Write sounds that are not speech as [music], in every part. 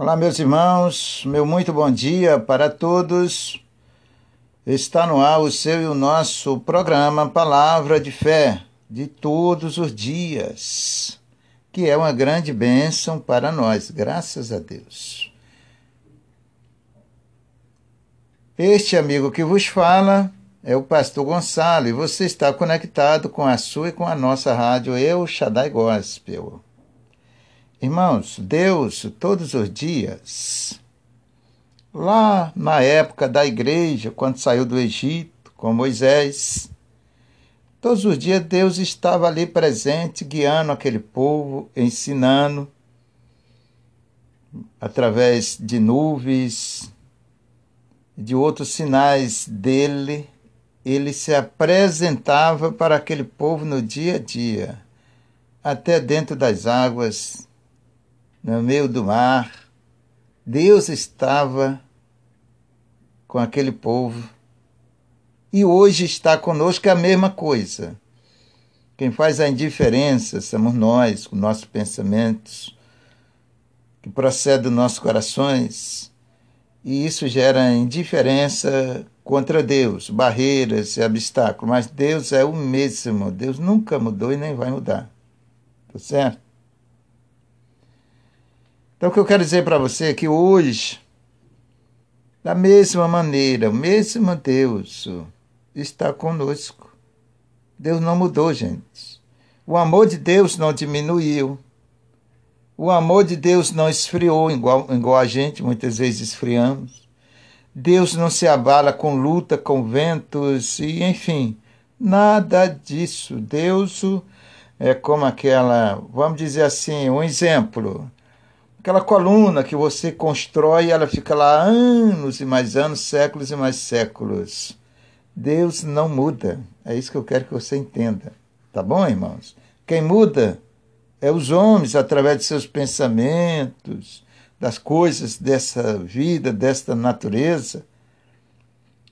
Olá, meus irmãos, meu muito bom dia para todos. Está no ar o seu e o nosso programa Palavra de Fé de todos os dias, que é uma grande bênção para nós, graças a Deus. Este amigo que vos fala é o pastor Gonçalo e você está conectado com a sua e com a nossa rádio Eu Shaddai Gospel. Irmãos, Deus, todos os dias, lá na época da igreja, quando saiu do Egito com Moisés, todos os dias Deus estava ali presente, guiando aquele povo, ensinando, através de nuvens, de outros sinais dele, ele se apresentava para aquele povo no dia a dia, até dentro das águas no meio do mar, Deus estava com aquele povo e hoje está conosco é a mesma coisa. Quem faz a indiferença somos nós, com nossos pensamentos, que procedem dos nossos corações, e isso gera indiferença contra Deus, barreiras e obstáculos. Mas Deus é o mesmo, Deus nunca mudou e nem vai mudar. Tá certo? Então, o que eu quero dizer para você é que hoje, da mesma maneira, o mesmo Deus está conosco. Deus não mudou, gente. O amor de Deus não diminuiu. O amor de Deus não esfriou, igual, igual a gente muitas vezes esfriamos. Deus não se abala com luta, com ventos, e enfim, nada disso. Deus é como aquela, vamos dizer assim, um exemplo aquela coluna que você constrói, ela fica lá anos e mais anos, séculos e mais séculos. Deus não muda. É isso que eu quero que você entenda. Tá bom, irmãos? Quem muda é os homens através de seus pensamentos, das coisas dessa vida, desta natureza.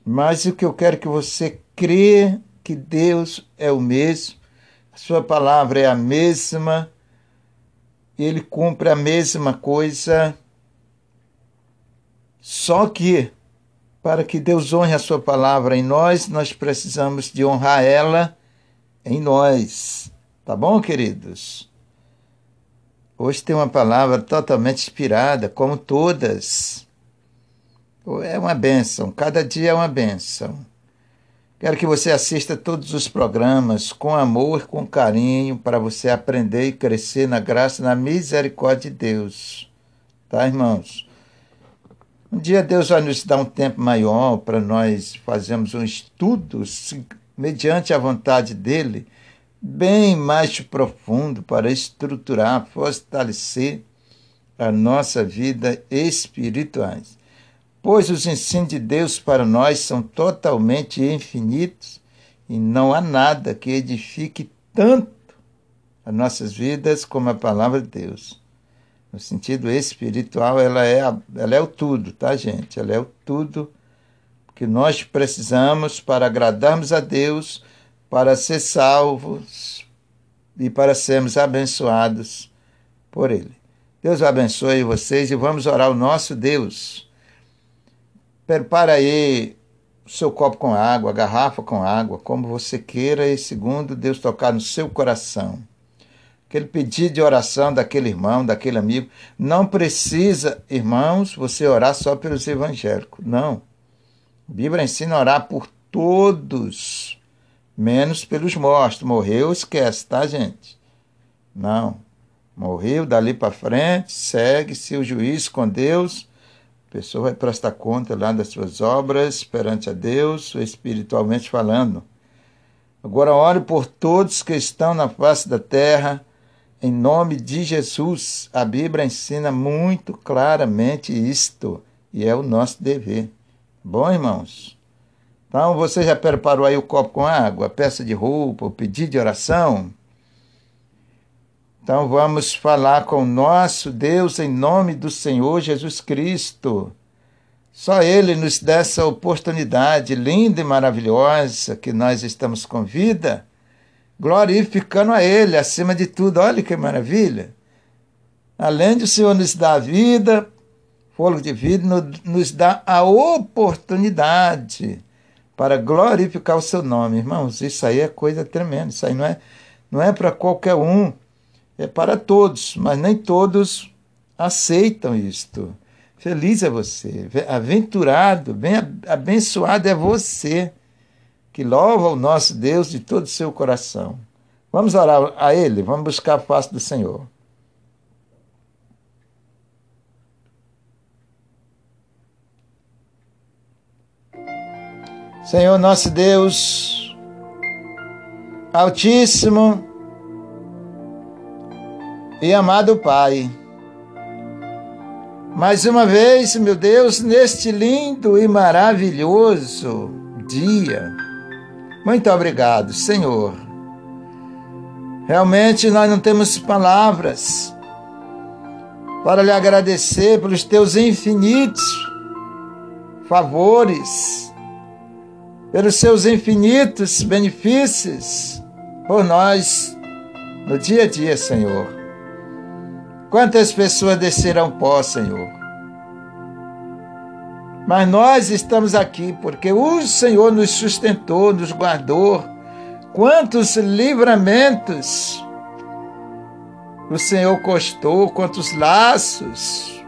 Mas o que eu quero que você crê que Deus é o mesmo, a sua palavra é a mesma, ele cumpre a mesma coisa, só que para que Deus honre a sua palavra em nós, nós precisamos de honrar ela em nós. Tá bom, queridos? Hoje tem uma palavra totalmente inspirada, como todas. É uma bênção, cada dia é uma bênção. Quero que você assista todos os programas com amor, com carinho, para você aprender e crescer na graça e na misericórdia de Deus. Tá, irmãos? Um dia Deus vai nos dar um tempo maior para nós fazermos um estudo mediante a vontade dele, bem mais profundo para estruturar, fortalecer a nossa vida espirituais pois os ensinos de Deus para nós são totalmente infinitos e não há nada que edifique tanto as nossas vidas como a palavra de Deus. No sentido espiritual, ela é, ela é o tudo, tá, gente? Ela é o tudo que nós precisamos para agradarmos a Deus, para ser salvos e para sermos abençoados por Ele. Deus abençoe vocês e vamos orar ao nosso Deus Prepara aí o seu copo com água, a garrafa com água, como você queira, e segundo Deus tocar no seu coração. Aquele pedido de oração daquele irmão, daquele amigo. Não precisa, irmãos, você orar só pelos evangélicos. Não. A Bíblia ensina a orar por todos, menos pelos mortos. Morreu, esquece, tá, gente? Não. Morreu, dali para frente, segue-se o juízo com Deus a pessoa vai prestar conta lá das suas obras perante a Deus, espiritualmente falando. Agora ore por todos que estão na face da terra, em nome de Jesus. A Bíblia ensina muito claramente isto, e é o nosso dever. Bom, irmãos? Então, você já preparou aí o copo com água, a peça de roupa, o pedido de oração? Então vamos falar com nosso Deus em nome do Senhor Jesus Cristo. Só Ele nos dá essa oportunidade linda e maravilhosa que nós estamos com vida, glorificando a Ele acima de tudo. Olha que maravilha! Além de o Senhor nos dar a vida, fôlego de vida, nos dá a oportunidade para glorificar o seu nome. Irmãos, isso aí é coisa tremenda. Isso aí não é, não é para qualquer um, é para todos, mas nem todos aceitam isto. Feliz é você, aventurado, bem abençoado é você que louva o nosso Deus de todo o seu coração. Vamos orar a Ele, vamos buscar a face do Senhor. Senhor nosso Deus, Altíssimo e amado Pai, mais uma vez, meu Deus, neste lindo e maravilhoso dia. Muito obrigado, Senhor. Realmente nós não temos palavras para lhe agradecer pelos teus infinitos favores, pelos seus infinitos benefícios por nós no dia a dia, Senhor. Quantas pessoas descerão pó, Senhor? Mas nós estamos aqui porque o Senhor nos sustentou, nos guardou. Quantos livramentos o Senhor costou, quantos laços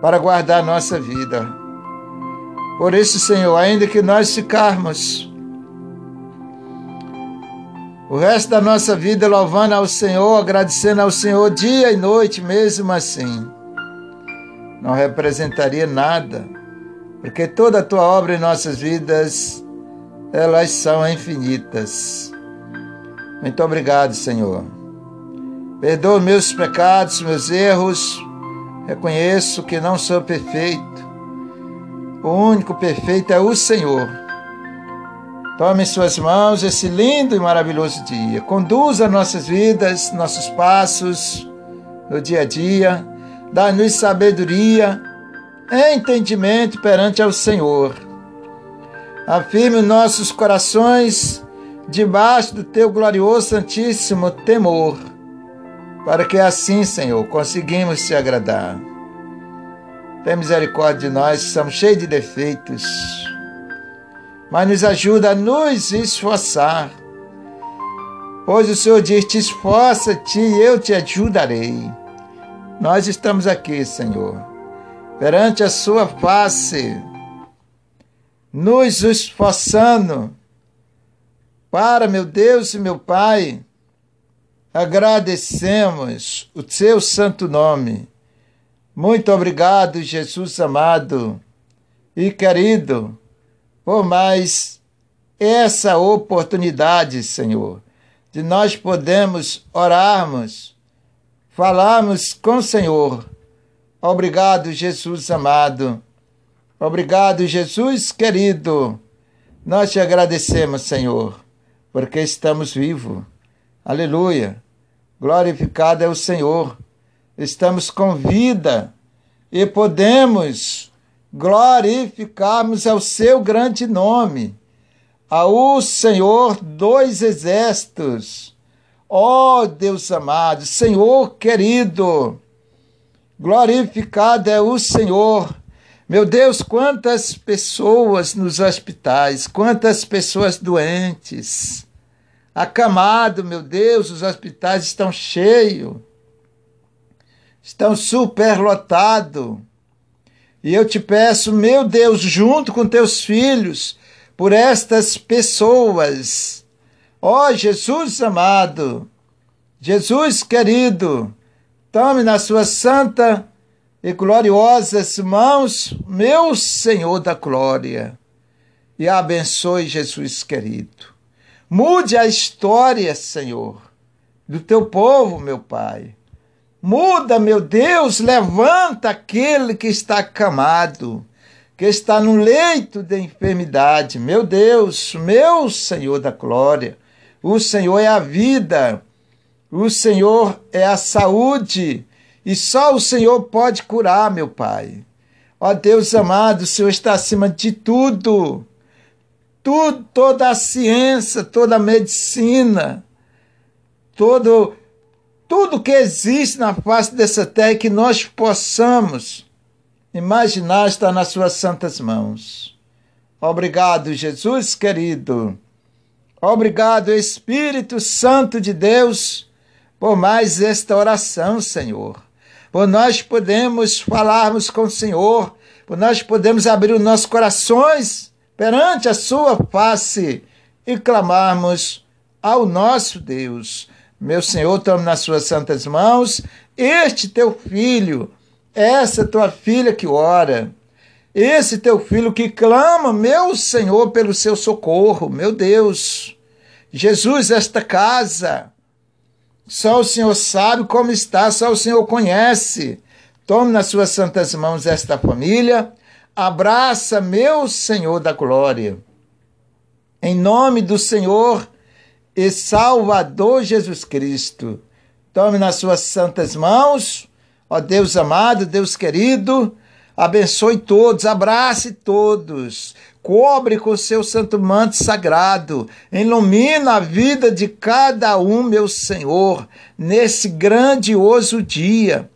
para guardar nossa vida. Por isso, Senhor, ainda que nós ficarmos o resto da nossa vida louvando ao Senhor, agradecendo ao Senhor dia e noite, mesmo assim, não representaria nada, porque toda a tua obra em nossas vidas, elas são infinitas. Muito obrigado, Senhor. Perdoa meus pecados, meus erros. Reconheço que não sou perfeito. O único perfeito é o Senhor. Tome em suas mãos esse lindo e maravilhoso dia. Conduza nossas vidas, nossos passos no dia a dia. Dá-nos sabedoria, entendimento perante ao Senhor. Afirme nossos corações debaixo do teu glorioso santíssimo temor, para que assim, Senhor, conseguimos te agradar. Tem misericórdia de nós, somos cheios de defeitos mas nos ajuda a nos esforçar. Pois o Senhor diz: Te esforça-te e eu te ajudarei. Nós estamos aqui, Senhor, perante a Sua face, nos esforçando para, meu Deus e meu Pai, agradecemos o Seu santo nome. Muito obrigado, Jesus amado e querido por mais essa oportunidade, Senhor, de nós podermos orarmos, falarmos com o Senhor. Obrigado, Jesus amado. Obrigado, Jesus querido. Nós te agradecemos, Senhor, porque estamos vivos. Aleluia. Glorificado é o Senhor. Estamos com vida e podemos glorificarmos ao seu grande nome, ao Senhor dos exércitos. Ó oh, Deus amado, Senhor querido, glorificado é o Senhor. Meu Deus, quantas pessoas nos hospitais, quantas pessoas doentes, acamado, meu Deus, os hospitais estão cheios, estão superlotados. E eu te peço, meu Deus, junto com teus filhos, por estas pessoas. Ó oh, Jesus amado, Jesus querido, tome nas suas santa e gloriosas mãos, meu Senhor da glória, e abençoe Jesus querido. Mude a história, Senhor, do teu povo, meu Pai. Muda, meu Deus, levanta aquele que está acamado, que está no leito de enfermidade. Meu Deus, meu Senhor da glória, o Senhor é a vida, o Senhor é a saúde, e só o Senhor pode curar, meu Pai. Ó Deus amado, o Senhor está acima de tudo. Tudo, toda a ciência, toda a medicina, todo tudo que existe na face dessa terra que nós possamos imaginar está nas suas santas mãos. Obrigado, Jesus querido. Obrigado, Espírito Santo de Deus, por mais esta oração, Senhor. Por nós podemos falarmos com o Senhor, por nós podemos abrir os nossos corações perante a Sua face e clamarmos ao nosso Deus. Meu Senhor, tome nas suas santas mãos este teu filho, essa tua filha que ora, esse teu filho que clama, meu Senhor, pelo seu socorro, meu Deus. Jesus, esta casa, só o Senhor sabe como está, só o Senhor conhece. Tome nas suas santas mãos esta família, abraça, meu Senhor da glória. Em nome do Senhor e Salvador Jesus Cristo. Tome nas suas santas mãos, ó Deus amado, Deus querido, abençoe todos, abrace todos, cobre com seu santo manto sagrado, ilumina a vida de cada um, meu Senhor, nesse grandioso dia.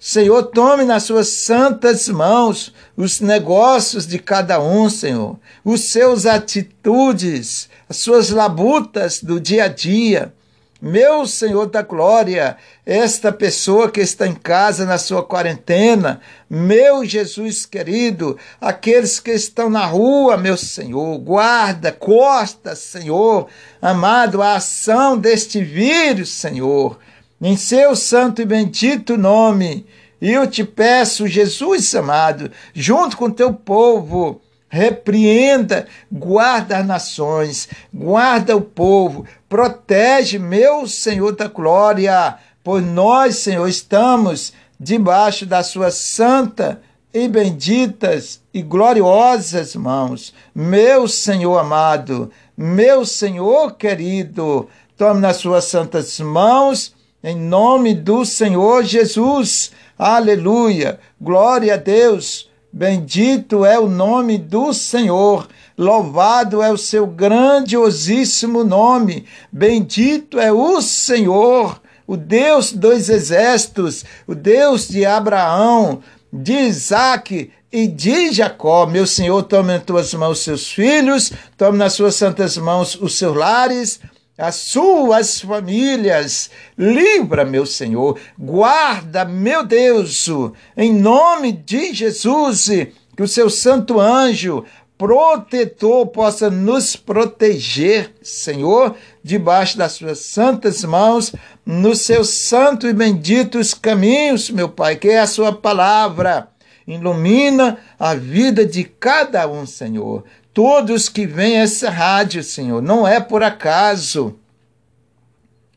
Senhor, tome nas suas santas mãos os negócios de cada um, Senhor, os seus atitudes, as suas labutas do dia a dia. Meu Senhor da glória, esta pessoa que está em casa na sua quarentena, meu Jesus querido, aqueles que estão na rua, meu Senhor, guarda, costa, Senhor, amado, a ação deste vírus, Senhor, em seu santo e bendito nome. Eu te peço, Jesus amado, junto com teu povo, repreenda, guarda as nações, guarda o povo, protege, meu Senhor da glória, pois nós, Senhor, estamos debaixo da sua santa e benditas e gloriosas mãos. Meu Senhor amado, meu Senhor querido, tome nas suas santas mãos, em nome do Senhor Jesus. Aleluia! Glória a Deus! Bendito é o nome do Senhor, louvado é o seu grandiosíssimo nome, bendito é o Senhor, o Deus dos exércitos, o Deus de Abraão, de Isaac e de Jacó. Meu Senhor, tome nas tuas mãos seus filhos, tome nas suas santas mãos os seus lares, as suas famílias. Livra, meu Senhor, guarda, meu Deus, em nome de Jesus, que o seu santo anjo protetor possa nos proteger, Senhor, debaixo das suas santas mãos, nos seus santos e benditos caminhos, meu Pai, que é a sua palavra. Ilumina a vida de cada um, Senhor todos que vêm a essa rádio, Senhor. Não é por acaso.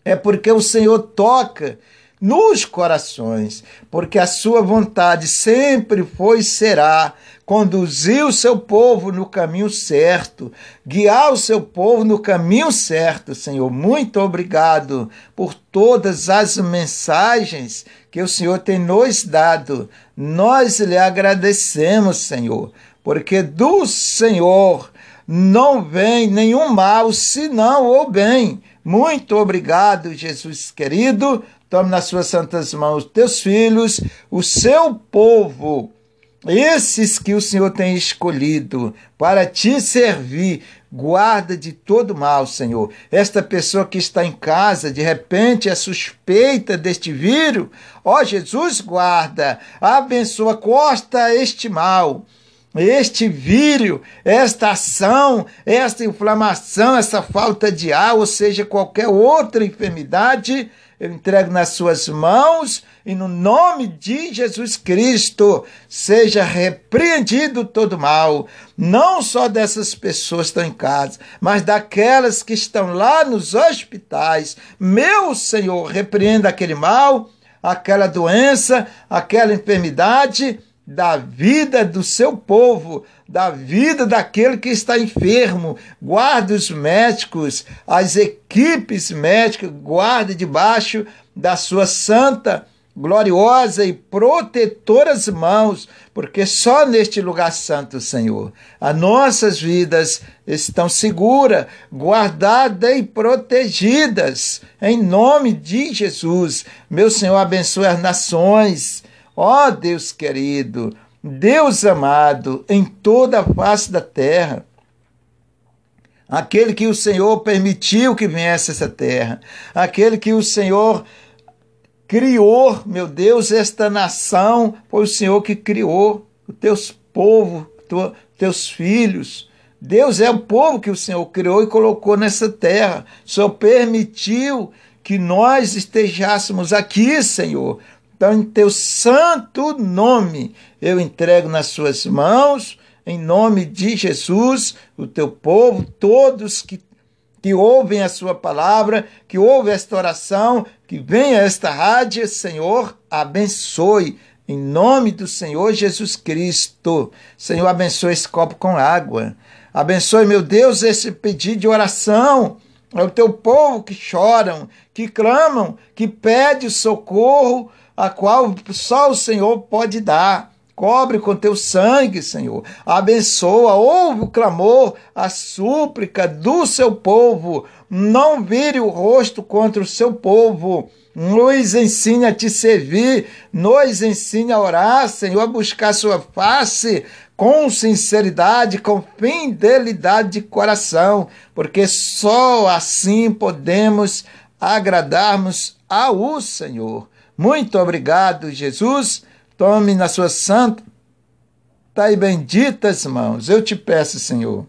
É porque o Senhor toca nos corações, porque a sua vontade sempre foi e será conduzir o seu povo no caminho certo, guiar o seu povo no caminho certo, Senhor. Muito obrigado por todas as mensagens que o Senhor tem nos dado. Nós lhe agradecemos, Senhor porque do Senhor não vem nenhum mal, senão o bem. Muito obrigado, Jesus querido. Tome nas suas santas mãos teus filhos, o seu povo, esses que o Senhor tem escolhido para te servir. Guarda de todo mal, Senhor. Esta pessoa que está em casa, de repente é suspeita deste vírus. Ó Jesus, guarda, abençoa, costa este mal este vírio, esta ação, esta inflamação, essa falta de ar, ou seja, qualquer outra enfermidade, eu entrego nas suas mãos e no nome de Jesus Cristo seja repreendido todo mal, não só dessas pessoas que estão em casa, mas daquelas que estão lá nos hospitais. Meu Senhor, repreenda aquele mal, aquela doença, aquela enfermidade da vida do seu povo, da vida daquele que está enfermo. Guarde os médicos, as equipes médicas, guarde debaixo da sua santa, gloriosa e protetoras mãos, porque só neste lugar santo, Senhor, as nossas vidas estão seguras, guardadas e protegidas. Em nome de Jesus, meu Senhor, abençoe as nações. Ó oh, Deus querido, Deus amado, em toda a face da terra aquele que o Senhor permitiu que viesse essa terra, aquele que o Senhor criou, meu Deus, esta nação, foi o Senhor que criou os teus povos, teus filhos. Deus é o povo que o Senhor criou e colocou nessa terra. O Senhor permitiu que nós estejássemos aqui, Senhor. Então, em teu santo nome, eu entrego nas suas mãos, em nome de Jesus, o teu povo, todos que que ouvem a sua palavra, que ouvem esta oração, que venha esta rádio, Senhor, abençoe. Em nome do Senhor Jesus Cristo. Senhor, abençoe esse copo com água. Abençoe, meu Deus, esse pedido de oração. É o teu povo que choram, que clamam, que pede socorro, a qual só o Senhor pode dar. Cobre com teu sangue, Senhor. Abençoa, ouve o clamor, a súplica do seu povo. Não vire o rosto contra o seu povo. Nos ensine a te servir, nos ensine a orar, Senhor, a buscar sua face com sinceridade, com fidelidade de coração, porque só assim podemos agradarmos ao Senhor. Muito obrigado, Jesus Tome nas suas santas e benditas mãos. Eu te peço, Senhor,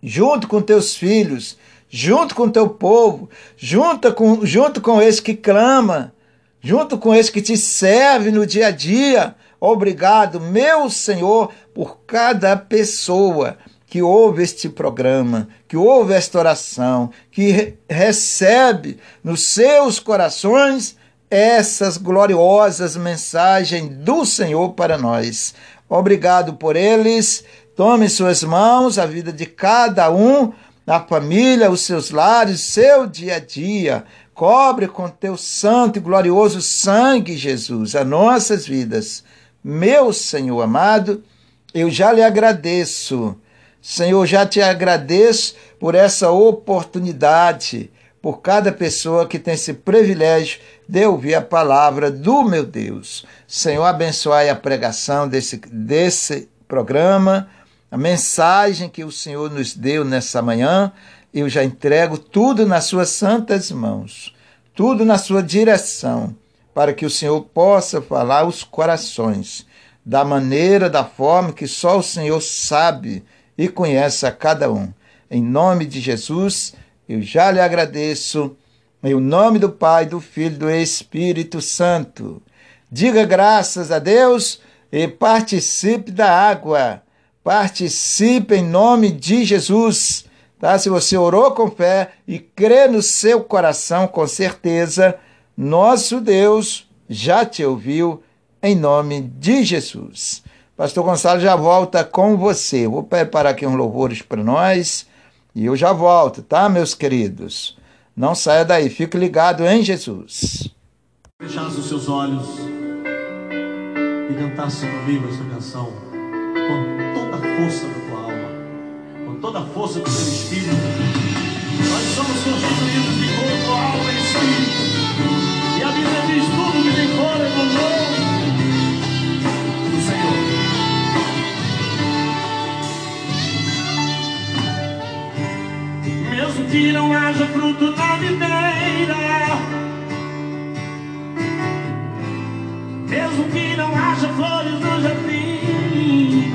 junto com teus filhos, junto com teu povo, junto com, junto com esse que clama, junto com esse que te serve no dia a dia. Obrigado, meu Senhor, por cada pessoa que ouve este programa, que ouve esta oração, que recebe nos seus corações essas gloriosas mensagens do Senhor para nós. Obrigado por eles. Tome em suas mãos a vida de cada um, a família, os seus lares, seu dia a dia. Cobre com teu santo e glorioso sangue, Jesus, as nossas vidas. Meu Senhor amado, eu já lhe agradeço. Senhor, já te agradeço por essa oportunidade por cada pessoa que tem esse privilégio de ouvir a palavra do meu Deus. Senhor, abençoe a pregação desse, desse programa, a mensagem que o Senhor nos deu nessa manhã. Eu já entrego tudo nas suas santas mãos, tudo na sua direção, para que o Senhor possa falar os corações da maneira, da forma que só o Senhor sabe e conhece a cada um. Em nome de Jesus, eu já lhe agradeço. Em nome do Pai, do Filho e do Espírito Santo. Diga graças a Deus e participe da água. Participe em nome de Jesus. Tá? Se você orou com fé e crê no seu coração, com certeza, nosso Deus já te ouviu em nome de Jesus. Pastor Gonçalo já volta com você. Vou preparar aqui uns louvores para nós. E eu já volto, tá, meus queridos? Não saia daí, fique ligado em Jesus. Fechasse os seus olhos e cantasse comigo essa canção com toda a força da tua alma, com toda a força do teu espírito. Nós somos constituídos que não haja fruto na videira, mesmo que não haja flores no jardim,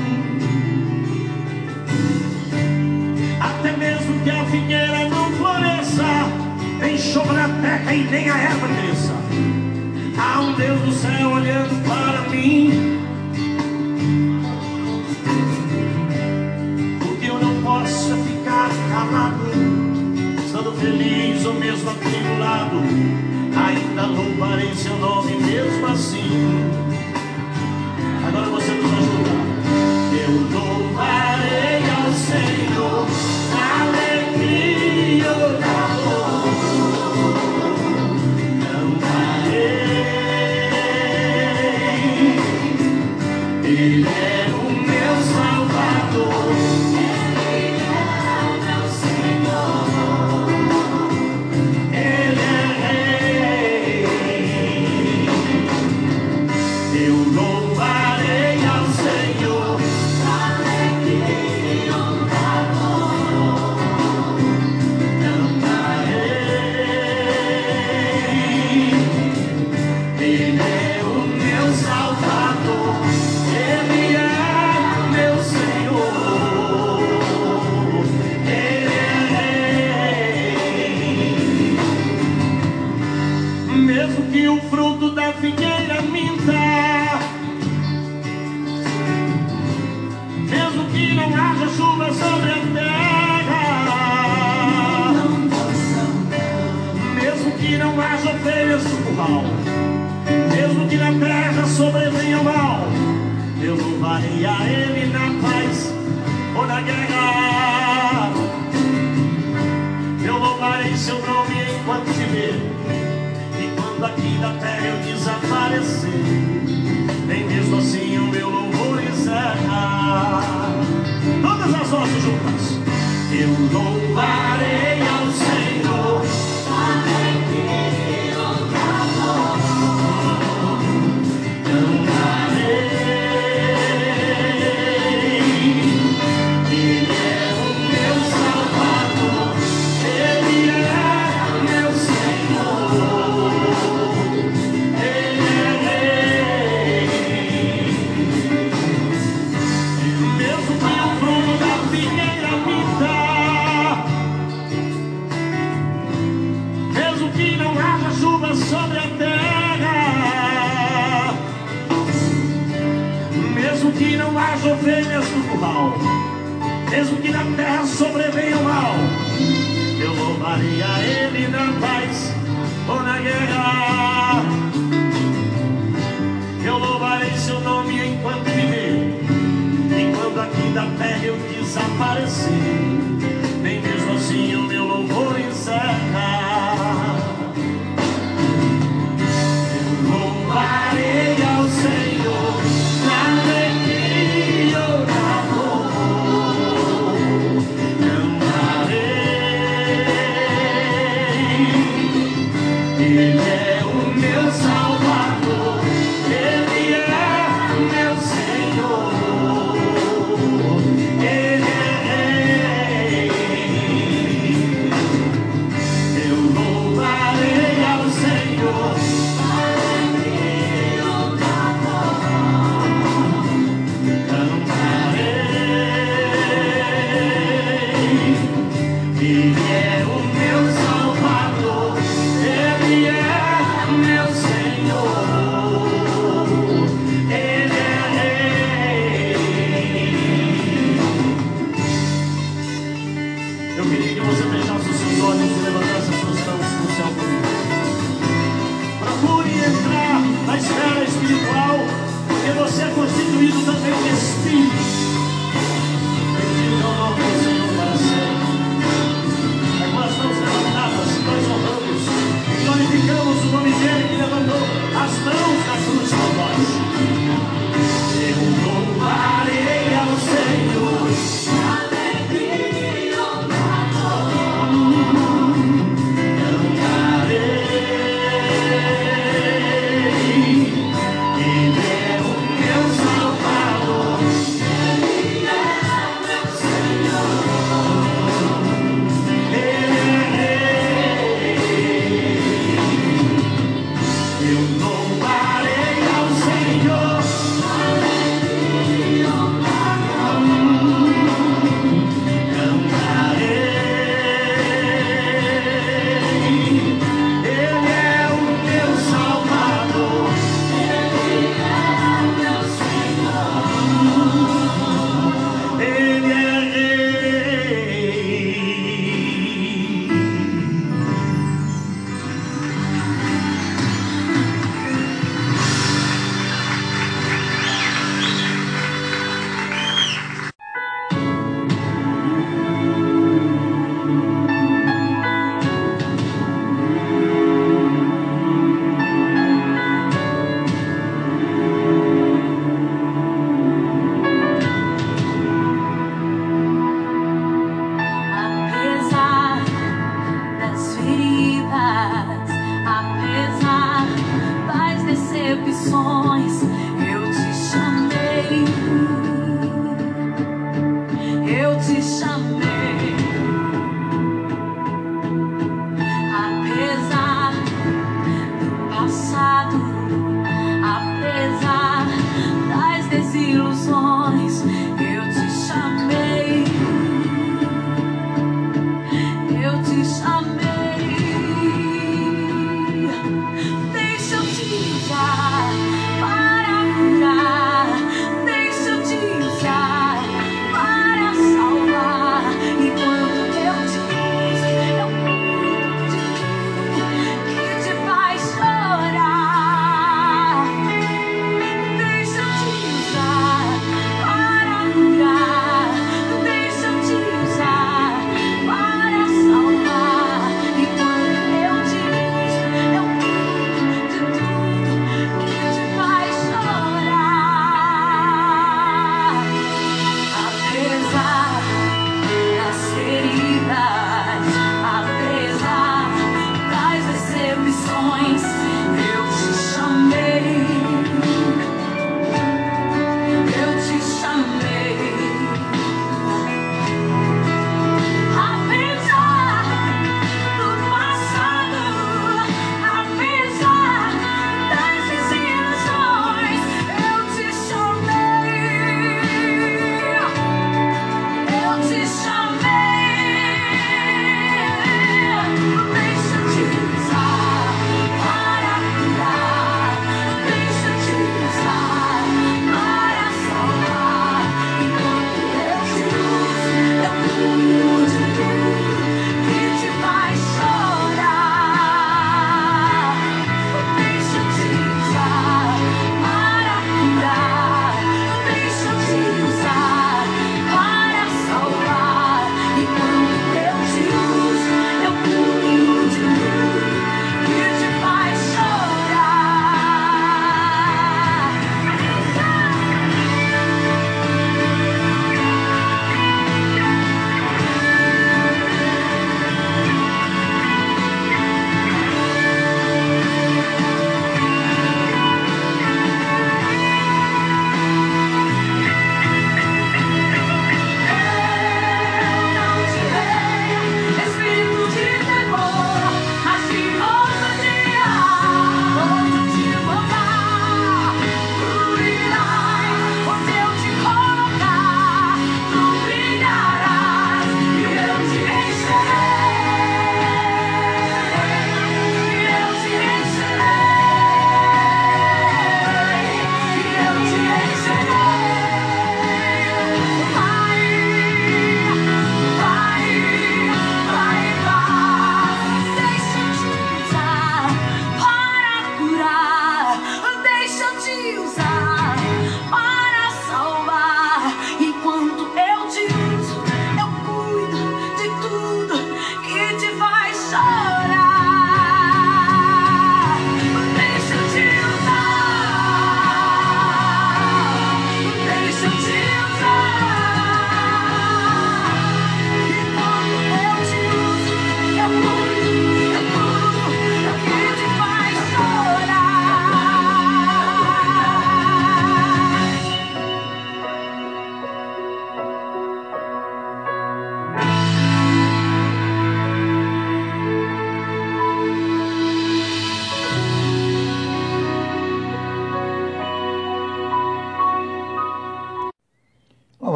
até mesmo que a figueira não floresça, nem chuva na terra e nem a erva cresça, há um Deus do céu olhando para mim. Atribulado, ainda louvarei seu nome mesmo assim. mal. Mesmo que na terra sobrevenha o mal, eu louvarei a ele na paz ou na guerra. Eu louvarei seu nome enquanto viver, e quando aqui da terra eu desaparecer, nem mesmo assim o meu louvor encerra. Todas as vozes juntas, eu louvarei a mal, mesmo que na terra sobrevenha o mal, eu louvaria ele na paz ou na guerra. Eu louvarei seu nome enquanto viver, enquanto aqui da terra eu desaparecer, nem mesmo assim o meu louvor encerra.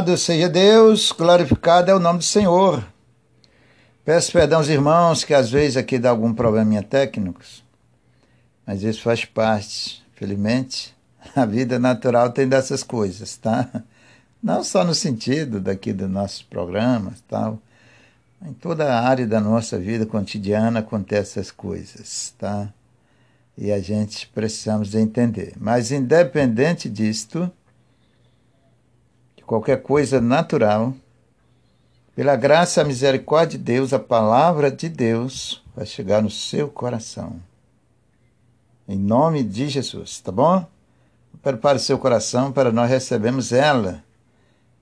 Louvado seja Deus, glorificado é o nome do Senhor. Peço perdão aos irmãos que às vezes aqui dá algum probleminha técnico, mas isso faz parte, felizmente. A vida natural tem dessas coisas, tá? Não só no sentido daqui dos nossos programas, tal. Em toda a área da nossa vida cotidiana acontecem essas coisas, tá? E a gente precisamos entender. Mas independente disto, qualquer coisa natural, pela graça e misericórdia de Deus, a palavra de Deus vai chegar no seu coração. Em nome de Jesus, tá bom? Prepare seu coração para nós recebermos ela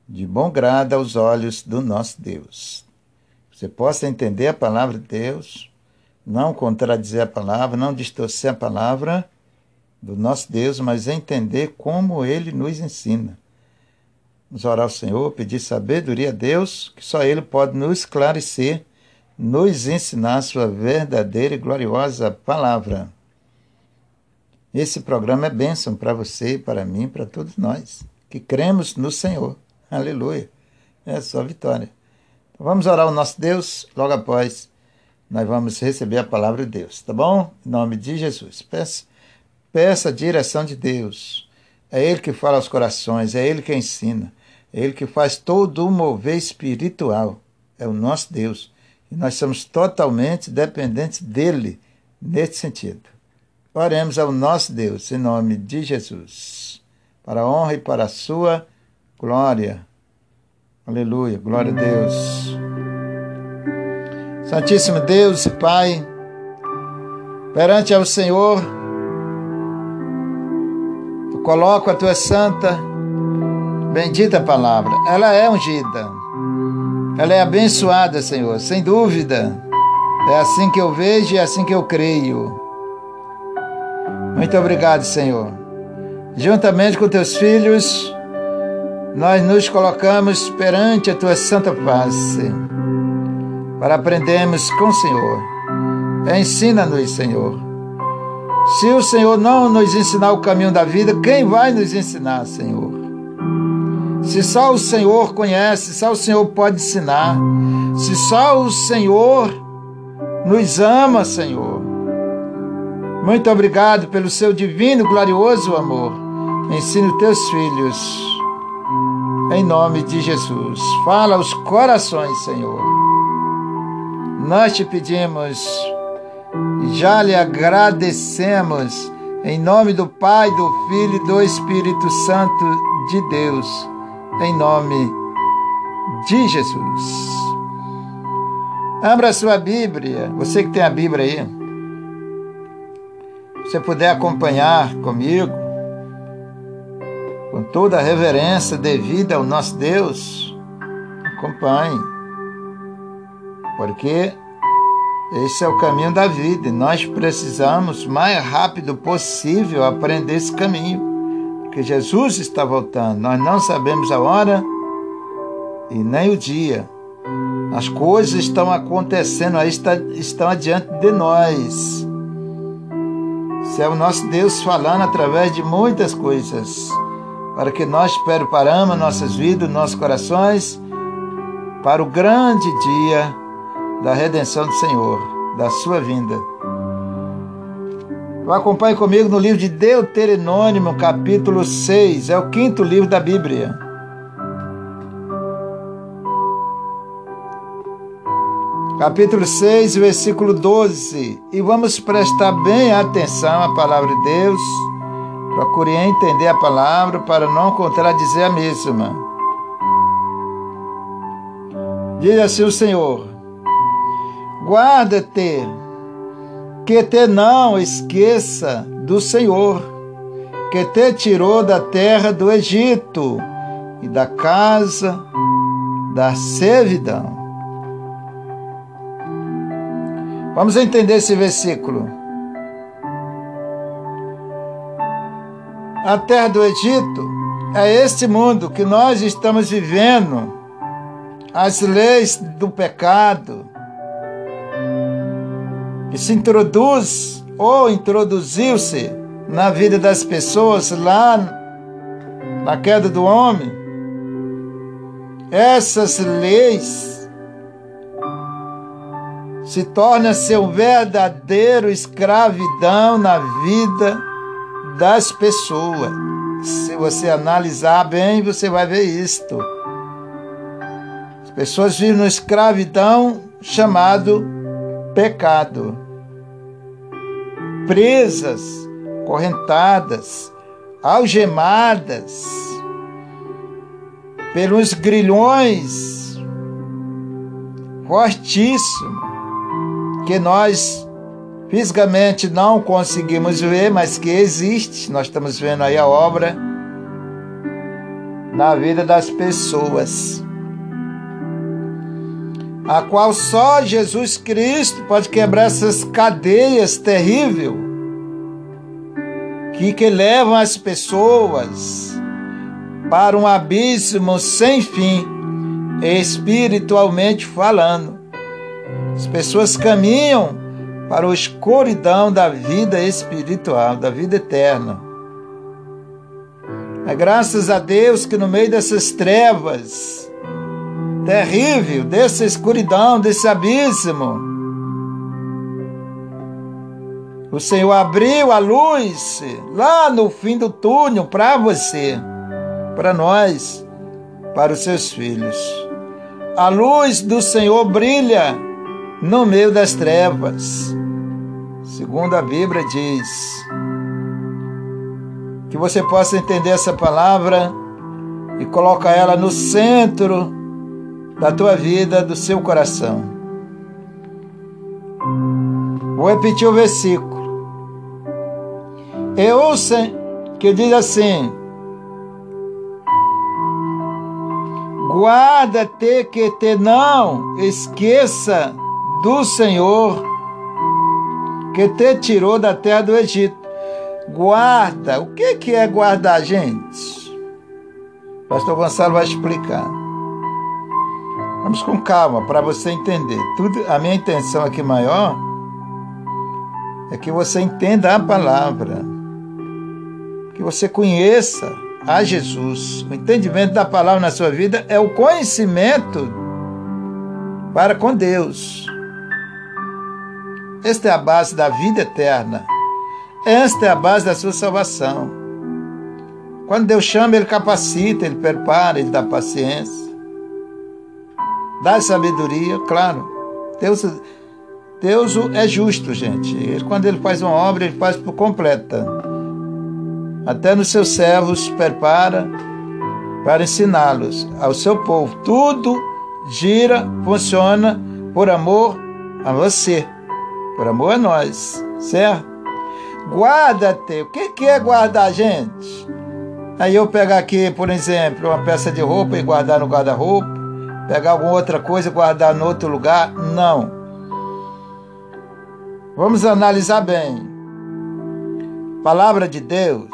de bom grado aos olhos do nosso Deus. Você possa entender a palavra de Deus, não contradizer a palavra, não distorcer a palavra do nosso Deus, mas entender como ele nos ensina. Vamos orar ao Senhor, pedir sabedoria a Deus, que só Ele pode nos esclarecer, nos ensinar sua verdadeira e gloriosa palavra. Esse programa é bênção para você, para mim, para todos nós, que cremos no Senhor. Aleluia. É só vitória. Então, vamos orar ao nosso Deus, logo após nós vamos receber a palavra de Deus, tá bom? Em nome de Jesus. Peça, peça a direção de Deus. É Ele que fala aos corações, é Ele que ensina. Ele que faz todo o mover espiritual. É o nosso Deus. E nós somos totalmente dependentes dele nesse sentido. Oremos ao nosso Deus, em nome de Jesus, para a honra e para a sua glória. Aleluia, glória a Deus. Santíssimo Deus e Pai, perante ao Senhor, eu coloco a tua santa Bendita palavra. Ela é ungida. Ela é abençoada, Senhor, sem dúvida. É assim que eu vejo e é assim que eu creio. Muito obrigado, Senhor. Juntamente com teus filhos, nós nos colocamos perante a tua santa face para aprendermos com o Senhor. Ensina-nos, Senhor. Se o Senhor não nos ensinar o caminho da vida, quem vai nos ensinar, Senhor? Se só o Senhor conhece, só o Senhor pode ensinar. Se só o Senhor nos ama, Senhor. Muito obrigado pelo seu divino, glorioso amor. Ensine os teus filhos. Em nome de Jesus. Fala aos corações, Senhor. Nós te pedimos já lhe agradecemos. Em nome do Pai, do Filho e do Espírito Santo de Deus em nome de Jesus. Abra sua Bíblia, você que tem a Bíblia aí. Se puder acompanhar comigo, com toda a reverência devida ao nosso Deus, acompanhe. Porque esse é o caminho da vida e nós precisamos, mais rápido possível, aprender esse caminho que Jesus está voltando. Nós não sabemos a hora e nem o dia. As coisas estão acontecendo aí, estão adiante de nós. Se é o nosso Deus falando através de muitas coisas, para que nós preparamos nossas vidas, nossos corações, para o grande dia da redenção do Senhor, da sua vinda. Acompanhe comigo no livro de Deuteronômio, capítulo 6. É o quinto livro da Bíblia. Capítulo 6, versículo 12. E vamos prestar bem atenção à palavra de Deus. Procure entender a palavra para não contradizer a mesma. Diz assim o Senhor: Guarda-te que te não esqueça do Senhor, que te tirou da terra do Egito e da casa da servidão. Vamos entender esse versículo. A terra do Egito é este mundo que nós estamos vivendo, as leis do pecado, que se introduz ou introduziu-se na vida das pessoas lá na queda do homem, essas leis se tornam ser um verdadeiro escravidão na vida das pessoas. Se você analisar bem, você vai ver isto. As pessoas vivem numa escravidão chamado pecado. Presas, correntadas, algemadas pelos grilhões fortíssimos que nós fisicamente não conseguimos ver, mas que existe. Nós estamos vendo aí a obra na vida das pessoas, a qual só Jesus Cristo pode quebrar essas cadeias terríveis que, que levam as pessoas para um abismo sem fim, espiritualmente falando. As pessoas caminham para a escuridão da vida espiritual, da vida eterna. É graças a Deus que no meio dessas trevas terrível, dessa escuridão, desse abismo, o Senhor abriu a luz lá no fim do túnel para você, para nós, para os seus filhos. A luz do Senhor brilha no meio das trevas. Segundo a Bíblia diz. Que você possa entender essa palavra e colocar ela no centro da tua vida, do seu coração. Vou repetir o versículo. E ouçam que diz assim: Guarda-te que te não esqueça do Senhor que te tirou da terra do Egito. Guarda, o que que é guardar, gente? Pastor Gonçalo vai explicar. Vamos com calma para você entender. Tudo, a minha intenção aqui maior é que você entenda a palavra, que você conheça a Jesus. O entendimento da palavra na sua vida é o conhecimento para com Deus. Esta é a base da vida eterna. Esta é a base da sua salvação. Quando Deus chama, Ele capacita, Ele prepara, Ele dá paciência. Dá sabedoria, claro. Deus, Deus é justo, gente. Ele, quando Ele faz uma obra, Ele faz por completa. Até nos seus servos prepara para ensiná-los ao seu povo. Tudo gira, funciona por amor a você por amor a nós, certo? Guarda-te. O que é guardar, gente? Aí eu pegar aqui, por exemplo, uma peça de roupa e guardar no guarda-roupa, pegar alguma outra coisa guardar no outro lugar? Não. Vamos analisar bem. Palavra de Deus.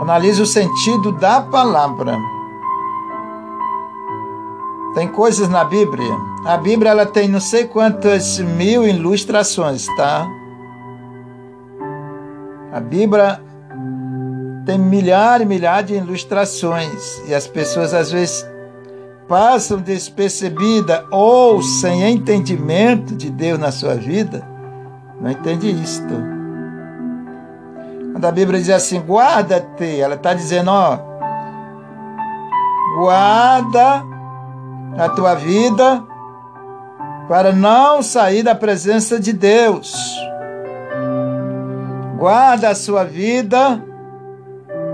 Analise o sentido da palavra. Tem coisas na Bíblia. A Bíblia ela tem não sei quantas mil ilustrações, tá? A Bíblia tem milhares e milhares de ilustrações e as pessoas às vezes passam despercebida ou sem entendimento de Deus na sua vida, não entende isto. Quando a Bíblia diz assim, guarda-te, ela está dizendo, ó, guarda a tua vida para não sair da presença de Deus. Guarda a sua vida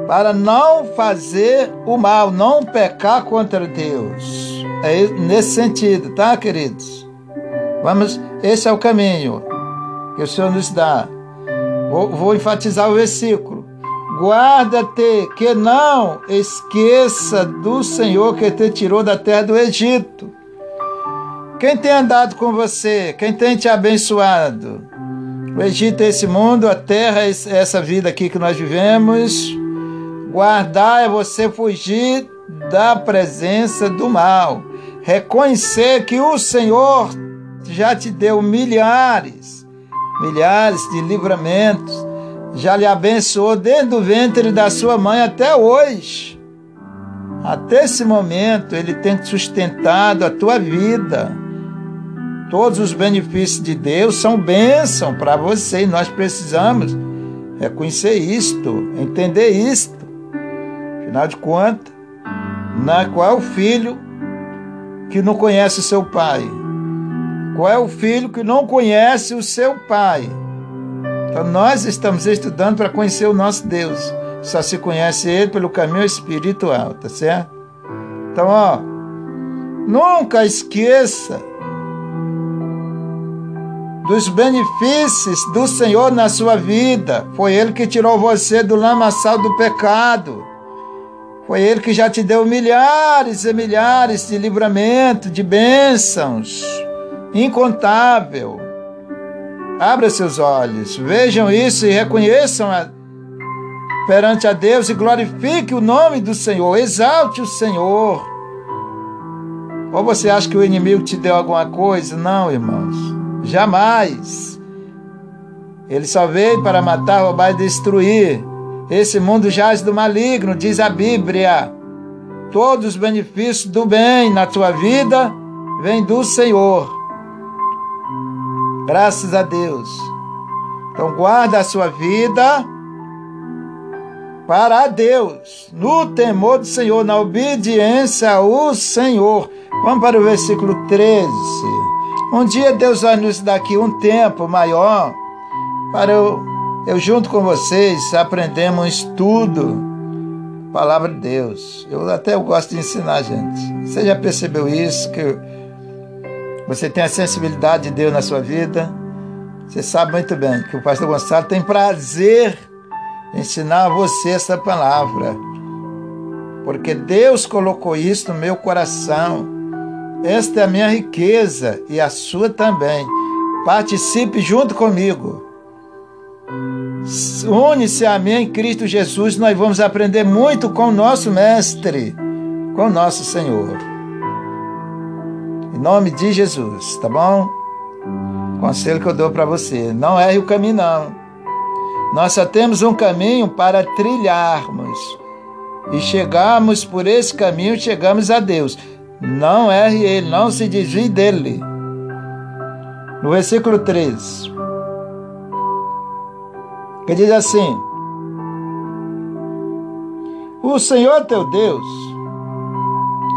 para não fazer o mal, não pecar contra Deus. É nesse sentido, tá, queridos? Vamos, esse é o caminho que o Senhor nos dá. Vou, vou enfatizar o versículo. Guarda-te que não esqueça do Senhor que te tirou da terra do Egito. Quem tem andado com você? Quem tem te abençoado? O Egito é esse mundo, a terra é essa vida aqui que nós vivemos. Guardar é você fugir da presença do mal. Reconhecer que o Senhor já te deu milhares, milhares de livramentos já lhe abençoou desde o ventre da sua mãe até hoje. Até esse momento, Ele tem sustentado a tua vida. Todos os benefícios de Deus são bênção para você e nós precisamos reconhecer isto, entender isto. Afinal de contas, na qual é o filho que não conhece seu pai? Qual é o filho que não conhece o seu pai? Então nós estamos estudando para conhecer o nosso Deus. Só se conhece ele pelo caminho espiritual, tá certo? Então, ó, nunca esqueça dos benefícios do Senhor na sua vida. Foi ele que tirou você do lamaçal do pecado. Foi Ele que já te deu milhares e milhares de livramento, de bênçãos, incontável. Abra seus olhos, vejam isso e reconheçam a, perante a Deus e glorifique o nome do Senhor, exalte o Senhor. Ou você acha que o inimigo te deu alguma coisa? Não, irmãos, jamais. Ele só veio para matar, roubar e destruir. Esse mundo jaz do maligno, diz a Bíblia. Todos os benefícios do bem na tua vida vêm do Senhor. Graças a Deus. Então guarda a sua vida para Deus, no temor do Senhor, na obediência ao Senhor. Vamos para o versículo 13. Um dia Deus vai nos dar aqui um tempo maior para eu eu junto com vocês aprendemos tudo. Palavra de Deus. Eu até gosto de ensinar, gente. Você já percebeu isso? Que você tem a sensibilidade de Deus na sua vida? Você sabe muito bem que o pastor Gonçalo tem prazer em ensinar a você essa palavra. Porque Deus colocou isso no meu coração. Esta é a minha riqueza e a sua também. Participe junto comigo. Une-se a mim em Cristo Jesus, nós vamos aprender muito com o nosso Mestre, com o nosso Senhor. Em nome de Jesus, tá bom? Conselho que eu dou para você: não erre o caminho, não. Nós só temos um caminho para trilharmos. E chegarmos por esse caminho, chegamos a Deus. Não erre ele, não se desvie dele. No versículo 3 que diz assim: O Senhor teu Deus,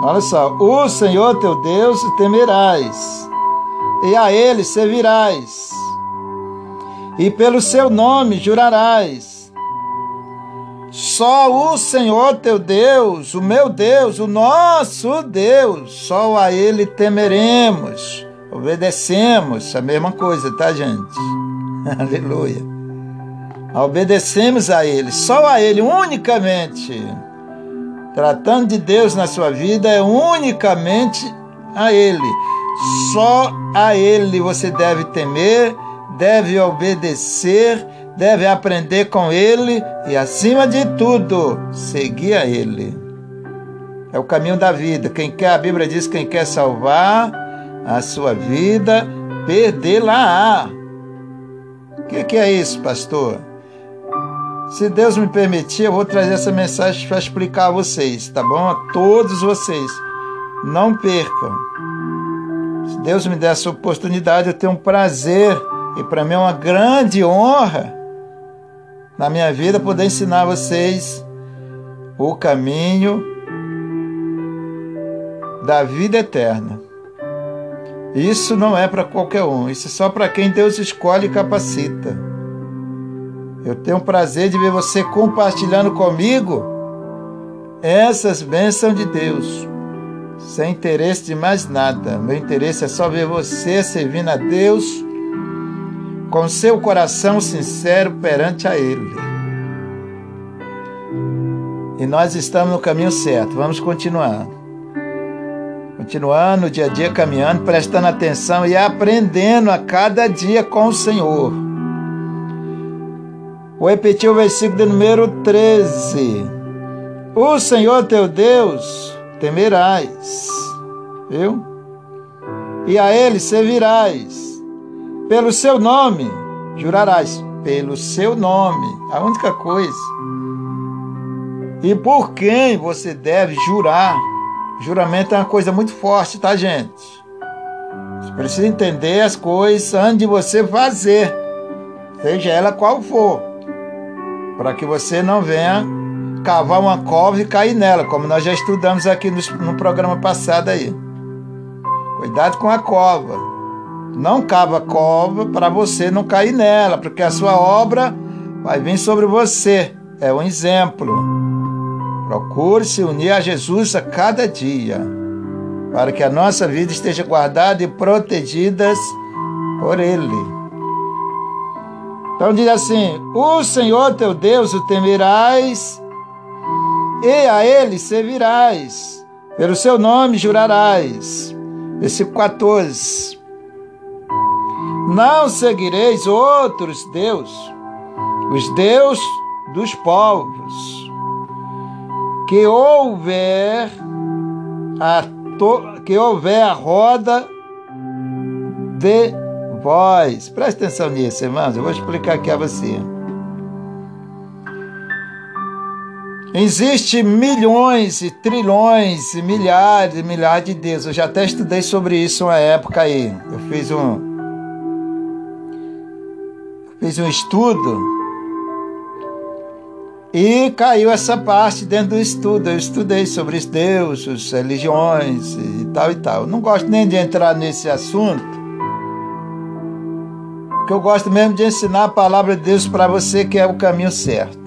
olha só, o Senhor teu Deus temerás, e a ele servirás, e pelo seu nome jurarás. Só o Senhor teu Deus, o meu Deus, o nosso Deus, só a Ele temeremos, obedecemos, a mesma coisa, tá, gente? [laughs] Aleluia obedecemos a Ele, só a Ele, unicamente. Tratando de Deus na sua vida, é unicamente a Ele. Só a Ele você deve temer, deve obedecer, deve aprender com Ele e, acima de tudo, seguir a Ele. É o caminho da vida. Quem quer, a Bíblia diz, quem quer salvar a sua vida, perdê-la-á. O que, que é isso, pastor? Se Deus me permitir, eu vou trazer essa mensagem para explicar a vocês, tá bom? A todos vocês. Não percam. Se Deus me der essa oportunidade, eu tenho um prazer e para mim é uma grande honra na minha vida poder ensinar vocês o caminho da vida eterna. Isso não é para qualquer um, isso é só para quem Deus escolhe e capacita. Eu tenho o prazer de ver você compartilhando comigo essas bênçãos de Deus, sem interesse de mais nada. Meu interesse é só ver você servindo a Deus com seu coração sincero perante a Ele. E nós estamos no caminho certo. Vamos continuar. Continuando, dia a dia caminhando, prestando atenção e aprendendo a cada dia com o Senhor. Vou repetir o versículo de número 13. O Senhor teu Deus temerás, viu? E a ele servirás. Pelo seu nome jurarás. Pelo seu nome. A única coisa. e por quem você deve jurar. Juramento é uma coisa muito forte, tá, gente? Você precisa entender as coisas antes de você fazer, seja ela qual for, para que você não venha cavar uma cova e cair nela, como nós já estudamos aqui no, no programa passado aí. Cuidado com a cova. Não cava cova para você não cair nela, porque a sua obra vai vir sobre você. É um exemplo. Procure se unir a Jesus a cada dia, para que a nossa vida esteja guardada e protegida por Ele. Então diz assim: O Senhor teu Deus o temerás, e a Ele servirás, pelo seu nome jurarás. Versículo 14. Não seguireis outros deuses os deus dos povos, que houver a to, que houver a roda de vós. Presta atenção nisso, irmãos. Eu vou explicar aqui a você. Existem milhões e trilhões e milhares e milhares de deuses. Eu já até estudei sobre isso uma época aí. Eu fiz um fiz um estudo e caiu essa parte dentro do estudo. Eu estudei sobre os deuses, religiões e tal e tal. Não gosto nem de entrar nesse assunto, porque eu gosto mesmo de ensinar a palavra de Deus para você, que é o caminho certo.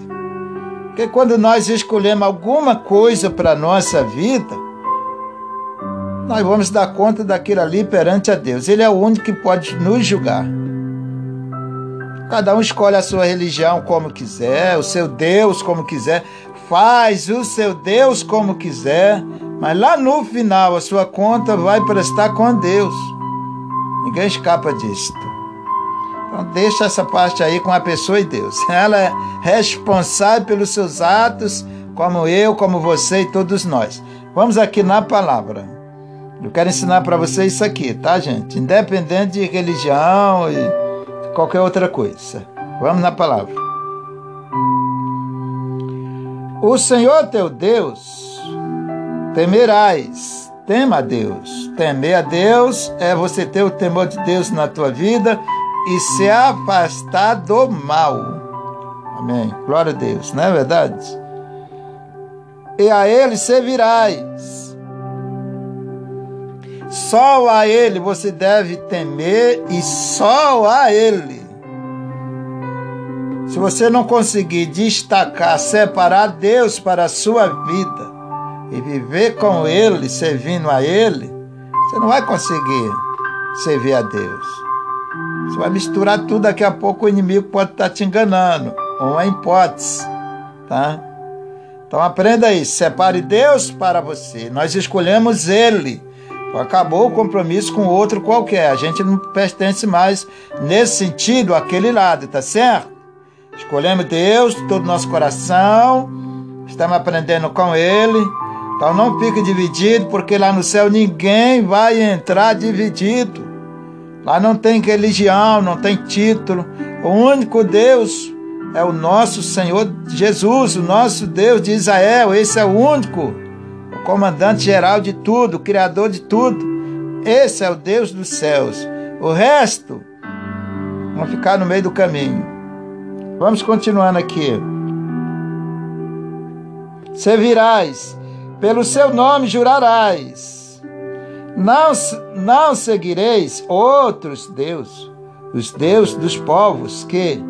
Porque quando nós escolhemos alguma coisa para a nossa vida, nós vamos dar conta daquilo ali perante a Deus. Ele é o único que pode nos julgar. Cada um escolhe a sua religião como quiser, o seu Deus como quiser, faz o seu Deus como quiser, mas lá no final a sua conta vai prestar com Deus. Ninguém escapa disto. Então deixa essa parte aí com a pessoa e Deus. [laughs] Ela é responsável pelos seus atos, como eu, como você e todos nós. Vamos aqui na palavra. Eu quero ensinar para vocês isso aqui, tá, gente? Independente de religião e qualquer outra coisa. Vamos na palavra. O Senhor teu Deus temerás. Tema a Deus. Temer a Deus é você ter o temor de Deus na tua vida e se afastar do mal. Amém. Glória a Deus, não é verdade? E a Ele servirás só a Ele você deve temer e só a Ele. Se você não conseguir destacar, separar Deus para a sua vida e viver com Ele, servindo a Ele, você não vai conseguir servir a Deus. Você vai misturar tudo, daqui a pouco o inimigo pode estar te enganando. Uma hipótese, tá? Então aprenda isso, separe Deus para você. Nós escolhemos Ele Acabou o compromisso com outro qualquer. A gente não pertence mais nesse sentido àquele lado, tá certo? Escolhemos Deus de todo o nosso coração, estamos aprendendo com Ele. Então não fique dividido, porque lá no céu ninguém vai entrar dividido. Lá não tem religião, não tem título. O único Deus é o nosso Senhor Jesus, o nosso Deus de Israel. Esse é o único comandante geral de tudo, criador de tudo. Esse é o Deus dos céus. O resto vão ficar no meio do caminho. Vamos continuando aqui. Servirás, pelo seu nome jurarás. Não, não seguireis outros deuses, os deuses dos povos que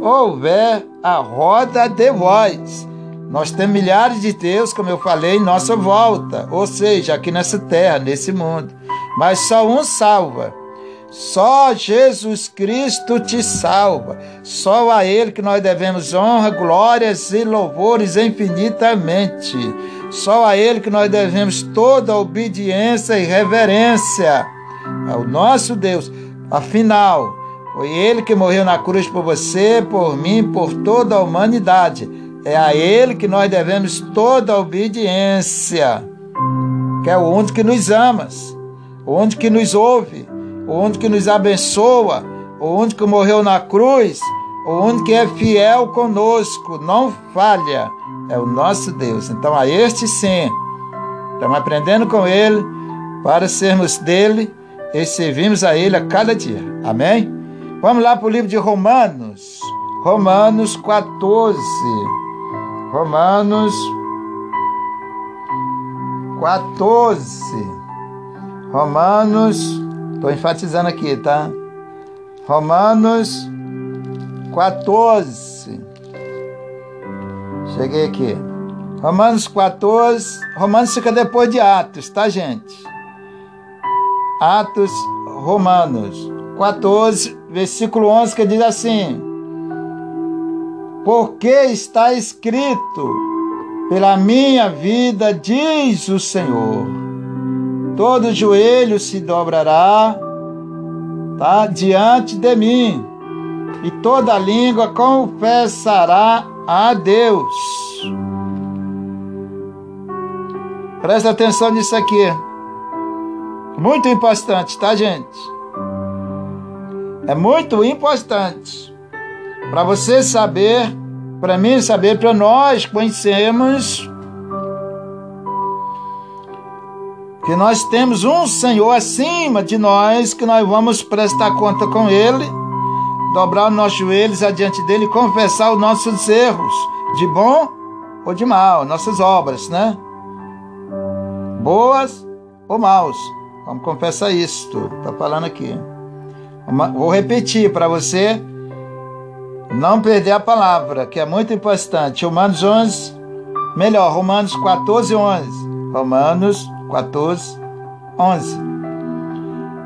houver a roda de vós nós temos milhares de Deus, como eu falei, em nossa volta, ou seja, aqui nessa terra, nesse mundo. Mas só um salva. Só Jesus Cristo te salva. Só a Ele que nós devemos honra, glórias e louvores infinitamente. Só a Ele que nós devemos toda obediência e reverência ao nosso Deus. Afinal, foi Ele que morreu na cruz por você, por mim, por toda a humanidade é a Ele que nós devemos toda a obediência, que é o único que nos ama, o único que nos ouve, o único que nos abençoa, o único que morreu na cruz, o único que é fiel conosco, não falha. É o nosso Deus. Então, a este sim, estamos aprendendo com Ele para sermos dele e servimos a Ele a cada dia. Amém? Vamos lá para o livro de Romanos. Romanos 14. Romanos 14. Romanos, estou enfatizando aqui, tá? Romanos 14. Cheguei aqui. Romanos 14. Romanos fica depois de Atos, tá, gente? Atos Romanos 14, versículo 11, que diz assim: Porque está escrito, pela minha vida, diz o Senhor, todo joelho se dobrará tá, diante de mim, e toda língua confessará a Deus. Presta atenção nisso aqui. Muito importante, tá, gente? É muito importante para você saber, para mim saber, para nós conhecermos que nós temos um Senhor acima de nós, que nós vamos prestar conta com Ele, dobrar os nossos joelhos adiante dele e confessar os nossos erros, de bom ou de mal, nossas obras, né? Boas ou maus. Vamos confessar isto. Está falando aqui. Vou repetir para você não perder a palavra, que é muito importante. Romanos 11, melhor, Romanos 14, 11. Romanos 14, 11.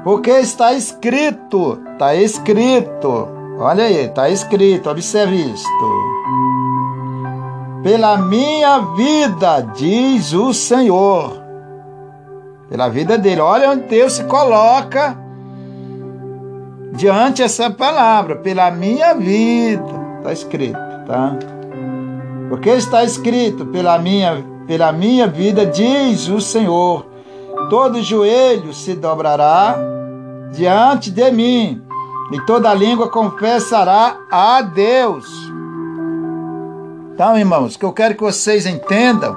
Porque está escrito, está escrito, olha aí, está escrito, observe isto. Pela minha vida, diz o Senhor, pela vida dele. Olha onde Deus se coloca diante essa palavra, pela minha vida. Está escrito, tá? Porque está escrito, pela minha, pela minha vida, diz o Senhor, todo joelho se dobrará diante de mim, e toda língua confessará a Deus. Então, irmãos, que eu quero que vocês entendam,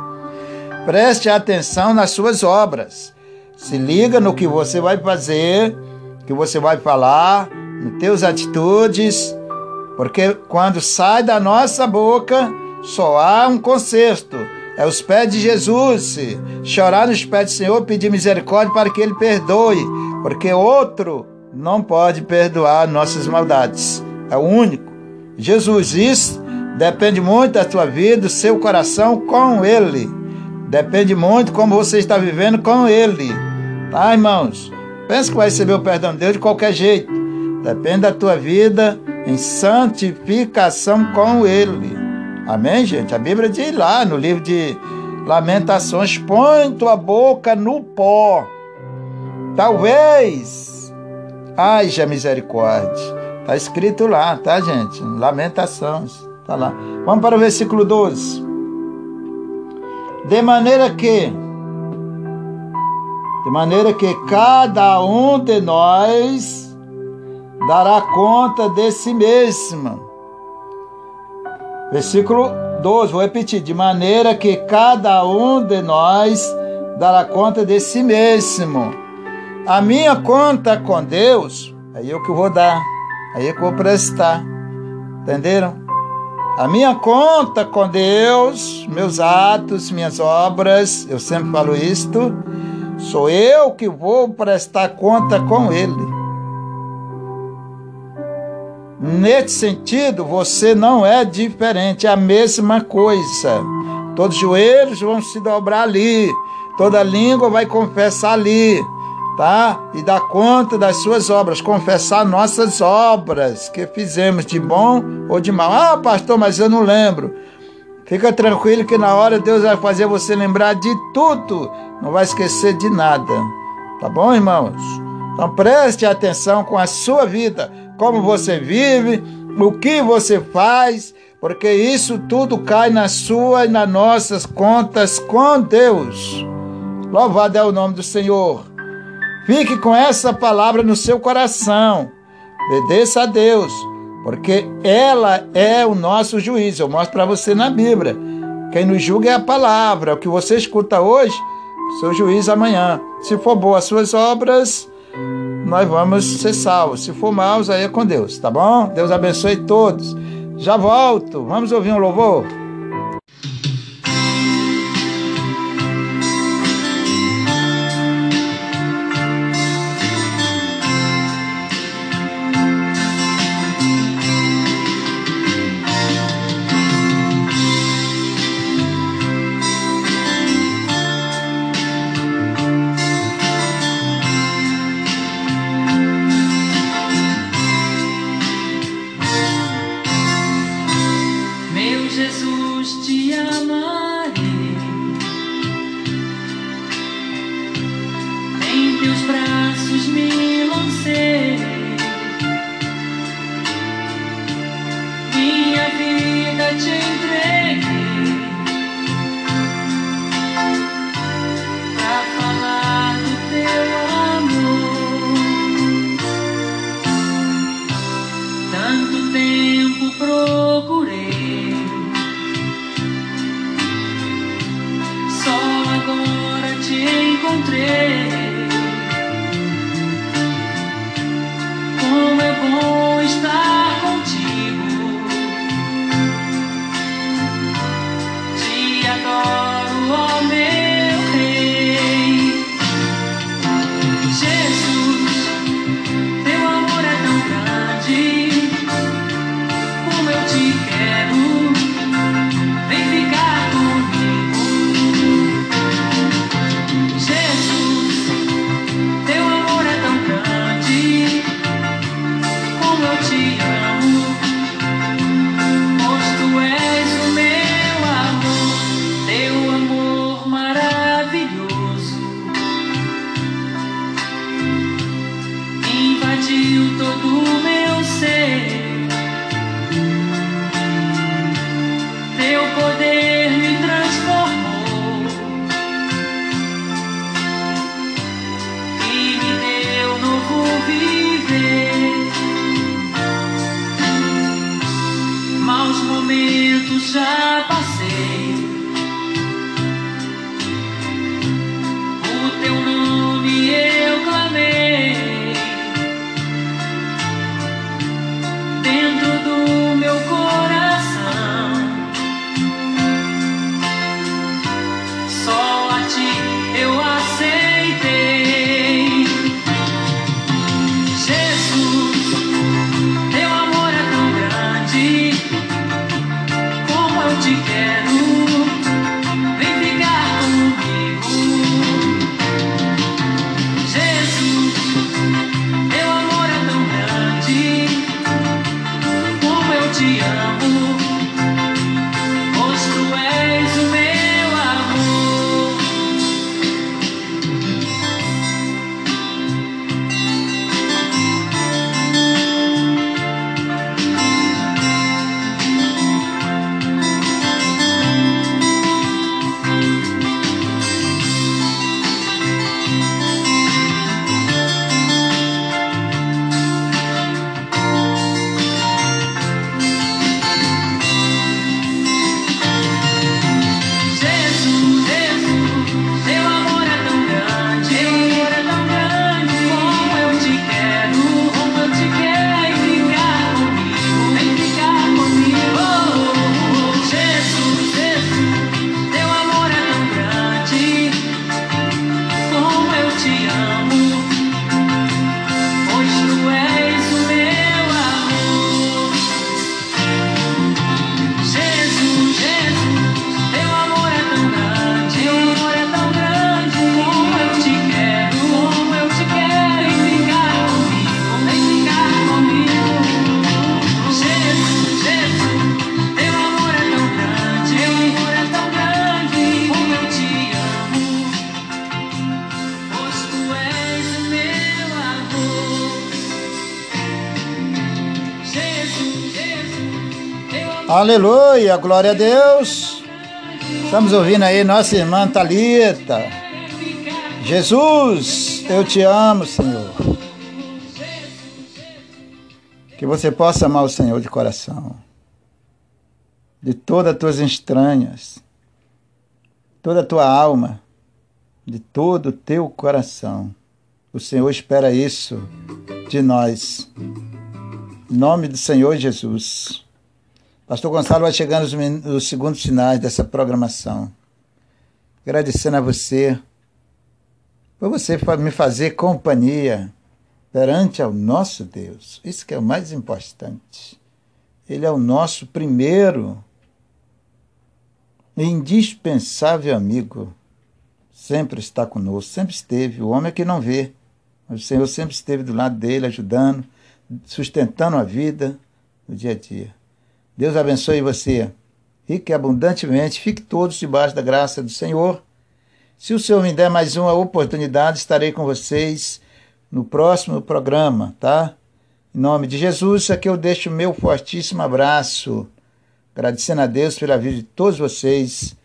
preste atenção nas suas obras. Se liga no que você vai fazer, que você vai falar, nas teus atitudes, porque quando sai da nossa boca, só há um conserto. É os pés de Jesus. Chorar nos pés do Senhor, pedir misericórdia para que Ele perdoe, porque outro não pode perdoar nossas maldades. É o único. Jesus, isso depende muito da tua vida, do seu coração com Ele. Depende muito como você está vivendo com Ele. Tá, irmãos? Pensa que vai receber o perdão de Deus de qualquer jeito. Depende da tua vida em santificação com Ele. Amém, gente? A Bíblia diz lá no livro de Lamentações: põe tua boca no pó. Talvez haja misericórdia. Está escrito lá, tá, gente? Lamentações. Tá lá. Vamos para o versículo 12. De maneira que de maneira que cada um de nós dará conta de si mesmo. Versículo 12, vou repetir: de maneira que cada um de nós dará conta de si mesmo. A minha conta com Deus, aí o que eu vou dar, aí é que eu vou prestar. Entenderam? A minha conta com Deus, meus atos, minhas obras, eu sempre falo isto Sou eu que vou prestar conta com ele. Nesse sentido, você não é diferente, é a mesma coisa. Todos os joelhos vão se dobrar ali, toda língua vai confessar ali, tá? E dar conta das suas obras, confessar nossas obras que fizemos de bom ou de mal. Ah, pastor, mas eu não lembro. Fica tranquilo que na hora Deus vai fazer você lembrar de tudo não vai esquecer de nada. Tá bom, irmãos? Então preste atenção com a sua vida, como você vive, o que você faz, porque isso tudo cai na sua e nas nossas contas com Deus. Louvado é o nome do Senhor. Fique com essa palavra no seu coração. Obedeça a Deus, porque ela é o nosso juiz. Eu mostro para você na Bíblia. Quem nos julga é a palavra, o que você escuta hoje, seu juiz amanhã. Se for boa as suas obras, nós vamos ser salvos. Se for maus, aí é com Deus, tá bom? Deus abençoe todos. Já volto. Vamos ouvir um louvor? Aleluia, glória a Deus. Estamos ouvindo aí nossa irmã Talita. Jesus, eu te amo, Senhor. Que você possa amar o Senhor de coração, de todas as tuas entranhas, toda a tua alma, de todo o teu coração. O Senhor espera isso de nós. Em nome do Senhor Jesus. Pastor Gonçalo vai chegando os, os segundos finais dessa programação. Agradecendo a você por você me fazer companhia perante ao nosso Deus. Isso que é o mais importante. Ele é o nosso primeiro indispensável amigo. Sempre está conosco, sempre esteve. O homem é que não vê. O Senhor sempre esteve do lado dele, ajudando, sustentando a vida no dia a dia. Deus abençoe você. Rique abundantemente. Fique todos debaixo da graça do Senhor. Se o Senhor me der mais uma oportunidade, estarei com vocês no próximo programa, tá? Em nome de Jesus, aqui eu deixo o meu fortíssimo abraço, agradecendo a Deus pela vida de todos vocês